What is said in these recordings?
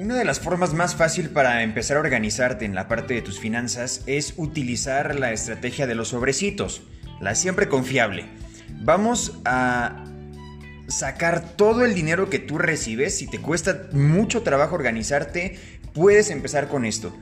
Una de las formas más fácil para empezar a organizarte en la parte de tus finanzas es utilizar la estrategia de los sobrecitos, la siempre confiable. Vamos a sacar todo el dinero que tú recibes. Si te cuesta mucho trabajo organizarte, puedes empezar con esto.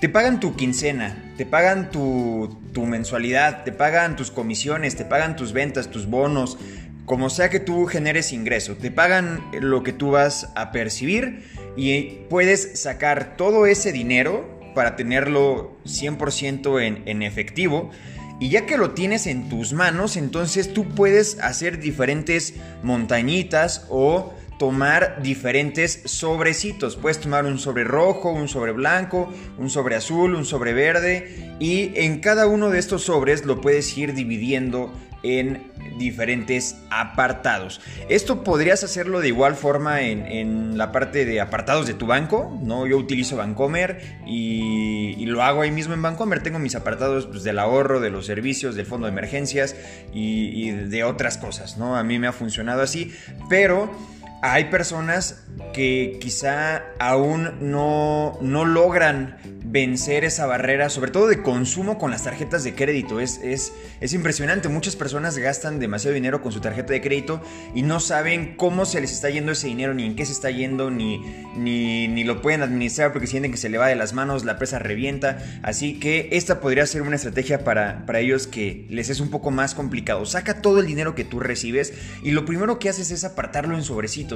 Te pagan tu quincena, te pagan tu, tu, mensualidad, te pagan tus comisiones, te pagan tus ventas, tus bonos, como sea que tú generes ingreso, te pagan lo que tú vas a percibir y puedes sacar todo ese dinero para tenerlo 100% en, en efectivo. Y ya que lo tienes en tus manos, entonces tú puedes hacer diferentes montañitas o tomar diferentes sobrecitos. Puedes tomar un sobre rojo, un sobre blanco, un sobre azul, un sobre verde y en cada uno de estos sobres lo puedes ir dividiendo en diferentes apartados. Esto podrías hacerlo de igual forma en, la parte de apartados de tu banco, ¿no? Yo utilizo Bancomer y, lo hago ahí mismo en Bancomer. Tengo mis apartados pues, del ahorro, de los servicios, del fondo de emergencias y, y de otras cosas, ¿no? A mí me ha funcionado así, pero hay personas que quizá aún no, no logran vencer esa barrera, sobre todo de consumo con las tarjetas de crédito. Es, es, es, impresionante, muchas personas gastan demasiado dinero con su tarjeta de crédito y no saben cómo se les está yendo ese dinero, ni en qué se está yendo, ni, ni, ni lo pueden administrar porque sienten que se le va de las manos, la presa revienta. Así que esta podría ser una estrategia para, para ellos que les es un poco más complicado. Saca todo el dinero que tú recibes y lo primero que haces es apartarlo en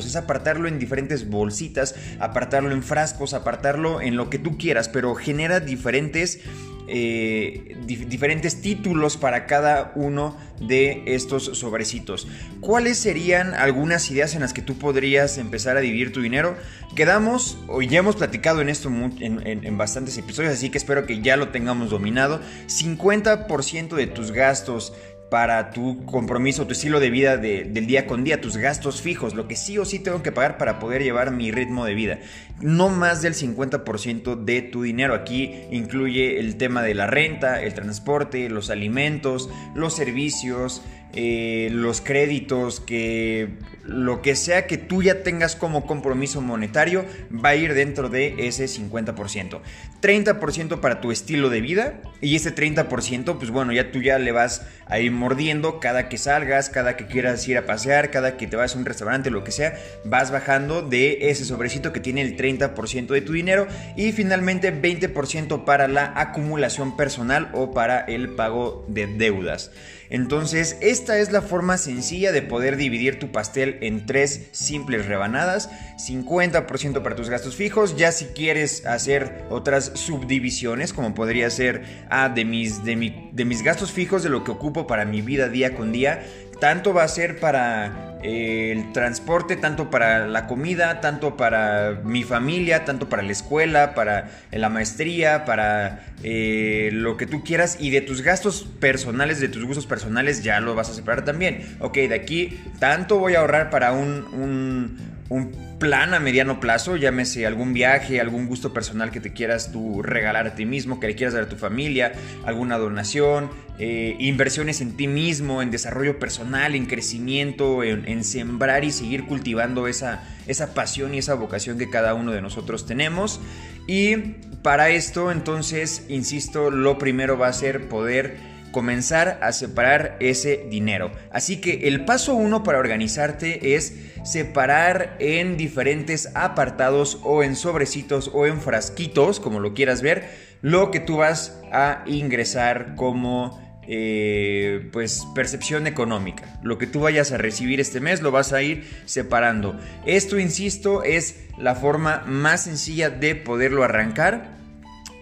es apartarlo en diferentes bolsitas, apartarlo en frascos, apartarlo en lo que tú quieras, pero genera diferentes eh, diferentes títulos para cada uno de estos sobrecitos. ¿Cuáles serían algunas ideas en las que tú podrías empezar a dividir tu dinero? Quedamos, hoy ya hemos platicado en esto en bastantes episodios, así que espero que ya lo tengamos dominado. 50% de tus gastos para tu compromiso, tu estilo de vida del día con día, tus gastos fijos, lo que sí o sí tengo que pagar para poder llevar mi ritmo de vida. No más del 50% de tu dinero. Aquí incluye el tema de la renta, el transporte, los alimentos, los servicios, eh, los créditos, que lo que sea que tú ya tengas como compromiso monetario va a ir dentro de ese 50%. 30% para tu estilo de vida y ese 30% pues bueno, ya tú ya le vas a ir mordiendo cada que salgas, cada que quieras ir a pasear, cada que te vas a un restaurante, lo que sea, vas bajando de ese sobrecito que tiene el 30% de tu dinero y finalmente 20% para la acumulación personal o para el pago de deudas. Entonces, esta es la forma sencilla de poder dividir tu pastel en tres simples rebanadas. 50% para tus gastos fijos. Ya si quieres hacer otras subdivisiones, como podría ser ah, de, mis, de, de mis gastos fijos, de lo que ocupo para mi vida día con día, tanto va a ser para eh, el transporte, tanto para la comida, tanto para mi familia, tanto para la escuela, para la maestría, para eh, lo que tú quieras y de tus gastos personales, de tus gustos personales ya lo vas a separar también. Ok, de aquí tanto voy a ahorrar para un, un, un plan a mediano plazo, llámese algún viaje, algún gusto personal que te quieras tú regalar a ti mismo, que le quieras dar a tu familia, alguna donación, eh, inversiones en ti mismo, en desarrollo personal, en crecimiento, en, sembrar y seguir cultivando esa, esa pasión y esa vocación que cada uno de nosotros tenemos. Y para esto, entonces, insisto, lo primero va a ser poder comenzar a separar ese dinero. Así que el paso uno para organizarte es separar en diferentes apartados o en sobrecitos o en frasquitos, como lo quieras ver, lo que tú vas a ingresar como eh, pues percepción económica. Lo que tú vayas a recibir este mes lo vas a ir separando. Esto, insisto, es la forma más sencilla de poderlo arrancar.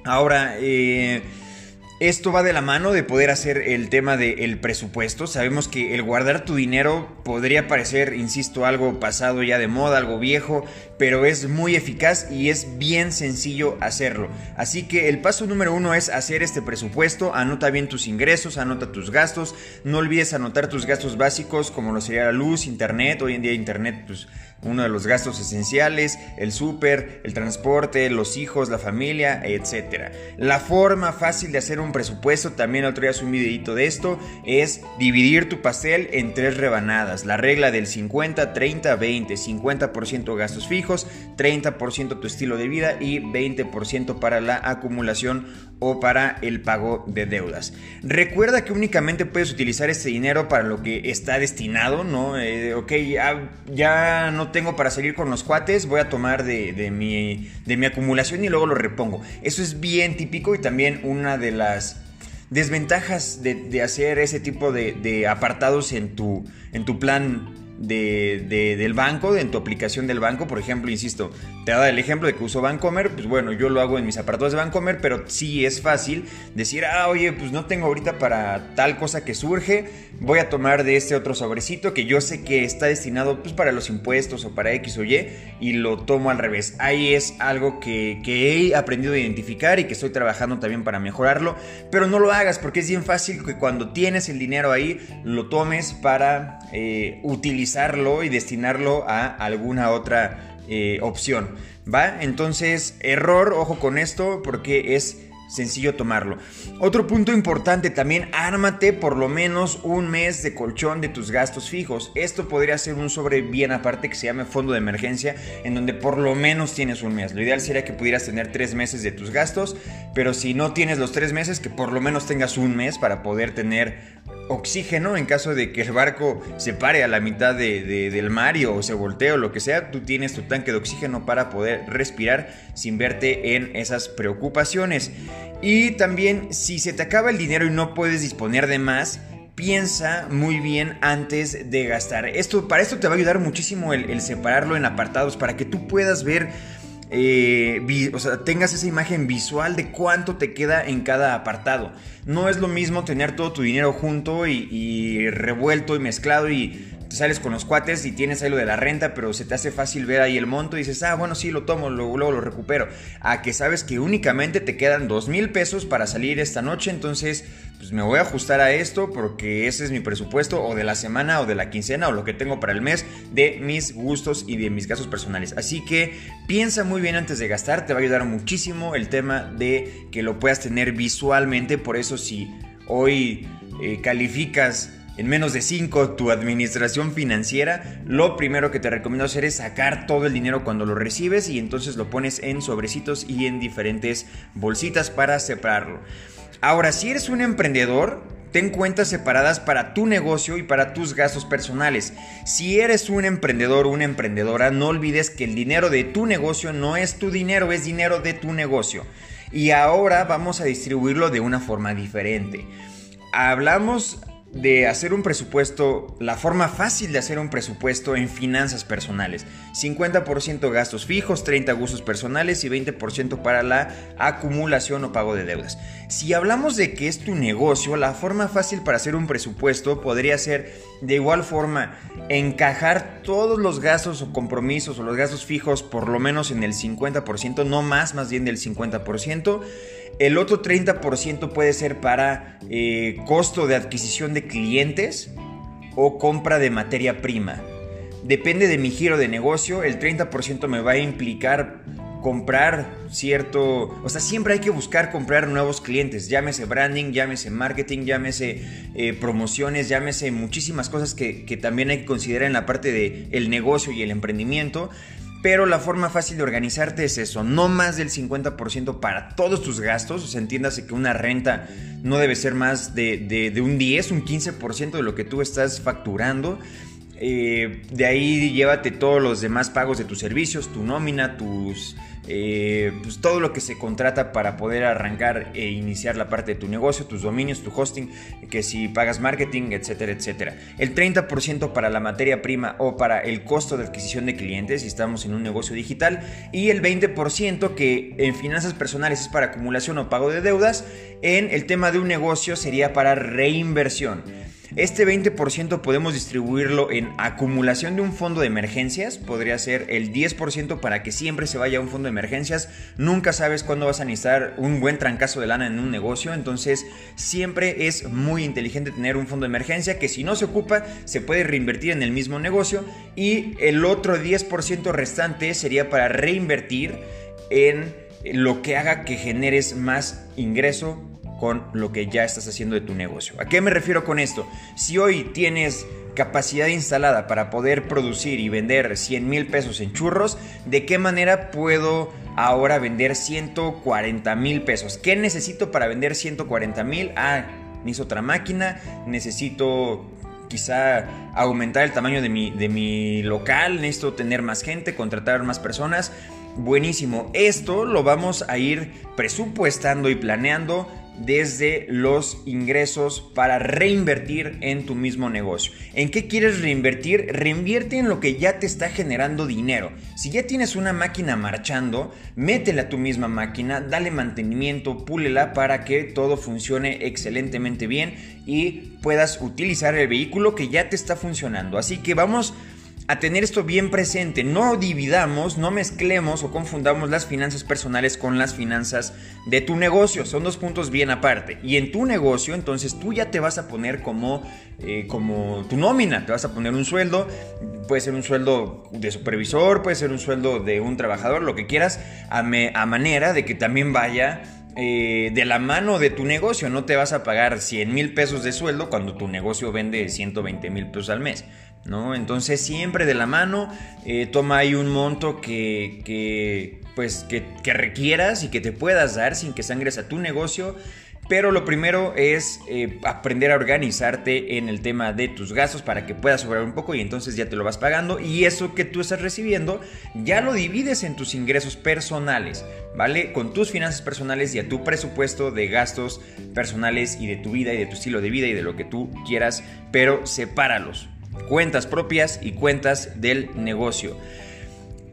Ahora, eh, esto va de la mano de poder hacer el tema del presupuesto. Sabemos que el guardar tu dinero podría parecer, insisto, algo pasado ya de moda, algo viejo, pero es muy eficaz y es bien sencillo hacerlo. Así que el paso número uno es hacer este presupuesto. Anota bien tus ingresos, anota tus gastos. No olvides anotar tus gastos básicos como lo sería la luz, internet. Hoy en día internet, pues uno de los gastos esenciales, el súper, el transporte, los hijos, la familia, etc. La forma fácil de hacer un presupuesto, también otro día un videito de esto, es dividir tu pastel en tres rebanadas. La regla del 50, 30, 20, 50% gastos fijos fijos, 30% tu estilo de vida y 20% para la acumulación o para el pago de deudas. Recuerda que únicamente puedes utilizar este dinero para lo que está destinado, ¿no? Eh, ok, ya, no tengo para salir con los cuates, voy a tomar de, mi, acumulación y luego lo repongo. Eso es bien típico y también una de las desventajas de, hacer ese tipo de, apartados en tu plan de, del banco, en tu aplicación del banco. Por ejemplo, insisto, te da el ejemplo de que uso Bancomer. Pues bueno, yo lo hago en mis aparatos de Bancomer, pero sí es fácil decir, ah, oye, pues no tengo ahorita para tal cosa que surge. Voy a tomar de este otro sobrecito que yo sé que está destinado pues, para los impuestos o para X o Y y lo tomo al revés. Ahí es algo que, que he aprendido a identificar y que estoy trabajando también para mejorarlo. Pero no lo hagas porque es bien fácil que cuando tienes el dinero ahí lo tomes para eh, y destinarlo a alguna otra eh, opción. ¿Va? Entonces, error, ojo con esto, porque es sencillo tomarlo. Otro punto importante también, ármate por lo menos un mes de colchón de tus gastos fijos. Esto podría ser un sobre bien aparte que se llame fondo de emergencia, en donde por lo menos tienes un mes. Lo ideal sería que pudieras tener tres meses de tus gastos, pero si no tienes los tres meses, que por lo menos tengas un mes para poder tener oxígeno en caso de que el barco se pare a la mitad del mar o se voltee o lo que sea, tú tienes tu tanque de oxígeno para poder respirar sin verte en esas preocupaciones. Y también si se te acaba el dinero y no puedes disponer de más, piensa muy bien antes de gastar. Esto, para esto te va a ayudar muchísimo el, separarlo en apartados para que tú puedas ver, eh, o sea, tengas esa imagen visual de cuánto te queda en cada apartado. No es lo mismo tener todo tu dinero junto y revuelto y mezclado y sales con los cuates y tienes ahí lo de la renta, pero se te hace fácil ver ahí el monto y dices, ah, bueno, sí, lo tomo, luego, lo recupero. A que sabes que únicamente te quedan dos mil pesos para salir esta noche, entonces pues me voy a ajustar a esto porque ese es mi presupuesto o de la semana o de la quincena o lo que tengo para el mes de mis gustos y de mis gastos personales. Así que piensa muy bien antes de gastar, te va a ayudar muchísimo el tema de que lo puedas tener visualmente, por eso si hoy eh, calificas en menos de 5 tu administración financiera, lo primero que te recomiendo hacer es sacar todo el dinero cuando lo recibes y entonces lo pones en sobrecitos y en diferentes bolsitas para separarlo. Ahora, si eres un emprendedor, ten cuentas separadas para tu negocio y para tus gastos personales. Si eres un emprendedor o una emprendedora, no olvides que el dinero de tu negocio no es tu dinero, es dinero de tu negocio. Y ahora vamos a distribuirlo de una forma diferente. Hablamos de hacer un presupuesto, la forma fácil de hacer un presupuesto en finanzas personales. 50% gastos fijos, 30 gustos personales y 20% para la acumulación o pago de deudas. Si hablamos de que es tu negocio, la forma fácil para hacer un presupuesto podría ser de igual forma encajar todos los gastos o compromisos o los gastos fijos por lo menos en el 50%, no más, más bien del 50%. El otro 30% puede ser para eh, costo de adquisición de clientes o compra de materia prima. Depende de mi giro de negocio, el 30% me va a implicar comprar cierto, o sea, siempre hay que buscar comprar nuevos clientes, llámese branding, llámese marketing, llámese eh, promociones, llámese muchísimas cosas que, que, también hay que considerar en la parte del el negocio y el emprendimiento. Pero la forma fácil de organizarte es eso, no más del 50% para todos tus gastos. O sea, entiéndase que una renta no debe ser más de, un 10, un 15% de lo que tú estás facturando. Eh, de ahí llévate todos los demás pagos de tus servicios, tu nómina, tus eh, pues todo lo que se contrata para poder arrancar e iniciar la parte de tu negocio, tus dominios, tu hosting, que si pagas marketing, etcétera, etcétera. El 30% para la materia prima o para el costo de adquisición de clientes si estamos en un negocio digital y el 20% que en finanzas personales es para acumulación o pago de deudas, en el tema de un negocio sería para reinversión. Este 20% podemos distribuirlo en acumulación de un fondo de emergencias, podría ser el 10% para que siempre se vaya a un fondo de emergencias. Nunca sabes cuándo vas a necesitar un buen trancazo de lana en un negocio, entonces siempre es muy inteligente tener un fondo de emergencia que si no se ocupa se puede reinvertir en el mismo negocio. Y el otro 10% restante sería para reinvertir en lo que haga que generes más ingreso con lo que ya estás haciendo de tu negocio. ¿A qué me refiero con esto? Si hoy tienes capacidad instalada para poder producir y vender 100 mil pesos en churros, ¿de qué manera puedo ahora vender 140 mil pesos? ¿Qué necesito para vender 140 mil? Ah, necesito otra máquina, necesito quizá aumentar el tamaño de mi, de mi local, necesito tener más gente, contratar más personas. Buenísimo, esto lo vamos a ir presupuestando y planeando desde los ingresos para reinvertir en tu mismo negocio. ¿En qué quieres reinvertir? Reinvierte en lo que ya te está generando dinero. Si ya tienes una máquina marchando, métela a tu misma máquina, dale mantenimiento, púlela para que todo funcione excelentemente bien y puedas utilizar el vehículo que ya te está funcionando. Así que vamos a tener esto bien presente. No dividamos, no mezclemos o confundamos las finanzas personales con las finanzas de tu negocio. Son dos puntos bien aparte. Y en tu negocio, entonces tú ya te vas a poner como, eh, como tu nómina. Te vas a poner un sueldo. Puede ser un sueldo de supervisor, puede ser un sueldo de un trabajador, lo que quieras, a, manera de que también vaya eh, de la mano de tu negocio. No te vas a pagar 100 mil pesos de sueldo cuando tu negocio vende 120 mil pesos al mes. ¿No? Entonces siempre de la mano, eh, toma ahí un monto que, pues, que, requieras y que te puedas dar sin que sangres a tu negocio. Pero lo primero es eh, aprender a organizarte en el tema de tus gastos para que puedas sobrar un poco y entonces ya te lo vas pagando y eso que tú estás recibiendo ya lo divides en tus ingresos personales, ¿vale? Con tus finanzas personales y a tu presupuesto de gastos personales y de tu vida y de tu estilo de vida y de lo que tú quieras, pero sepáralos, cuentas propias y cuentas del negocio.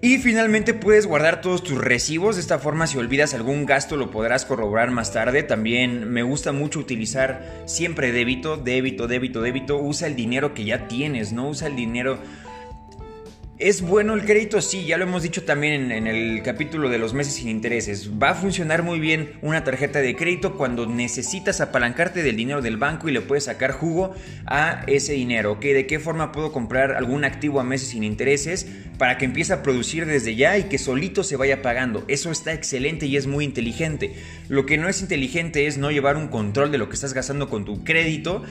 Y finalmente puedes guardar todos tus recibos, de esta forma si olvidas algún gasto lo podrás corroborar más tarde. También me gusta mucho utilizar siempre débito, débito, débito, débito. Usa el dinero que ya tienes, no usa el dinero ¿Es bueno el crédito? Sí, ya lo hemos dicho también en, el capítulo de los meses sin intereses. Va a funcionar muy bien una tarjeta de crédito cuando necesitas apalancarte del dinero del banco y le puedes sacar jugo a ese dinero. ¿De qué forma puedo comprar algún activo a meses sin intereses para que empiece a producir desde ya y que solito se vaya pagando? Eso está excelente y es muy inteligente. Lo que no es inteligente es no llevar un control de lo que estás gastando con tu crédito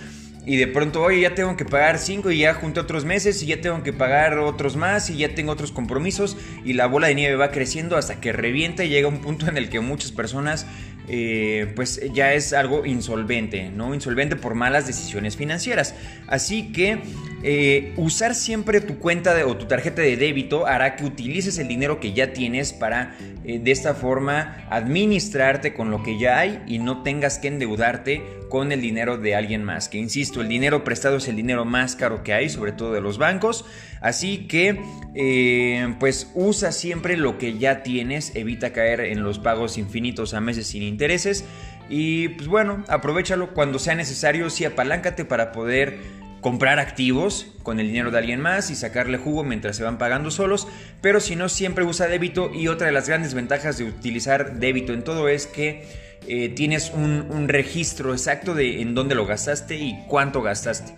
y de pronto, oye, ya tengo que pagar 5 y ya junté otros meses y ya tengo que pagar otros más y ya tengo otros compromisos y la bola de nieve va creciendo hasta que revienta y llega un punto en el que muchas personas eh, pues ya es algo insolvente, ¿no? Insolvente por malas decisiones financieras. Así que eh, usar siempre tu cuenta o tu tarjeta de débito hará que utilices el dinero que ya tienes para eh, de esta forma administrarte con lo que ya hay y no tengas que endeudarte con el dinero de alguien más. Que insisto, el dinero prestado es el dinero más caro que hay, sobre todo de los bancos. Así que eh, pues usa siempre lo que ya tienes, evita caer en los pagos infinitos a meses sin intereses. Y pues bueno, aprovechalo cuando sea necesario, sí apaláncate para poder comprar activos con el dinero de alguien más y sacarle jugo mientras se van pagando solos, pero si no siempre usa débito y otra de las grandes ventajas de utilizar débito en todo es que eh, tienes un, un, registro exacto de en dónde lo gastaste y cuánto gastaste.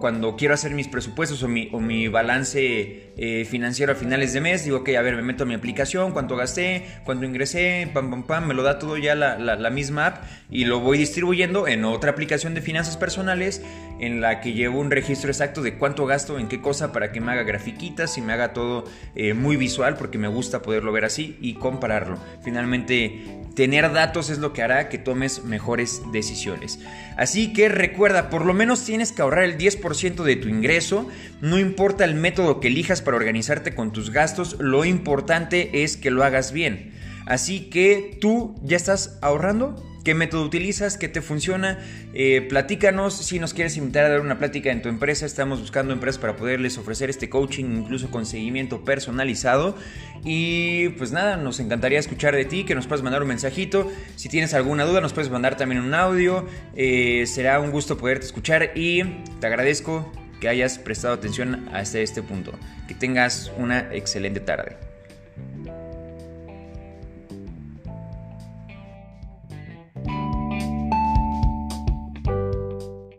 Cuando quiero hacer mis presupuestos o mi, o mi balance eh, financiero a finales de mes, digo, ok, a ver, me meto a mi aplicación, cuánto gasté, cuánto ingresé, pam, pam, pam, me lo da todo ya la, la, misma app y lo voy distribuyendo en otra aplicación de finanzas personales en la que llevo un registro exacto de cuánto gasto, en qué cosa, para que me haga grafiquitas y me haga todo eh, muy visual porque me gusta poderlo ver así y compararlo. Finalmente, tener datos es lo que hará que tomes mejores decisiones. Así que recuerda, por lo menos tienes que ahorrar el 10 10% de tu ingreso, no importa el método que elijas para organizarte con tus gastos, lo importante es que lo hagas bien. Así que tú ya estás ahorrando. ¿Qué método utilizas? ¿Qué te funciona? Eh, platícanos si nos quieres invitar a dar una plática en tu empresa. Estamos buscando empresas para poderles ofrecer este coaching, incluso con seguimiento personalizado. Y pues nada, nos encantaría escuchar de ti, que nos puedas mandar un mensajito. Si tienes alguna duda, nos puedes mandar también un audio. Eh, será un gusto poderte escuchar y te agradezco que hayas prestado atención hasta este punto. Que tengas una excelente tarde.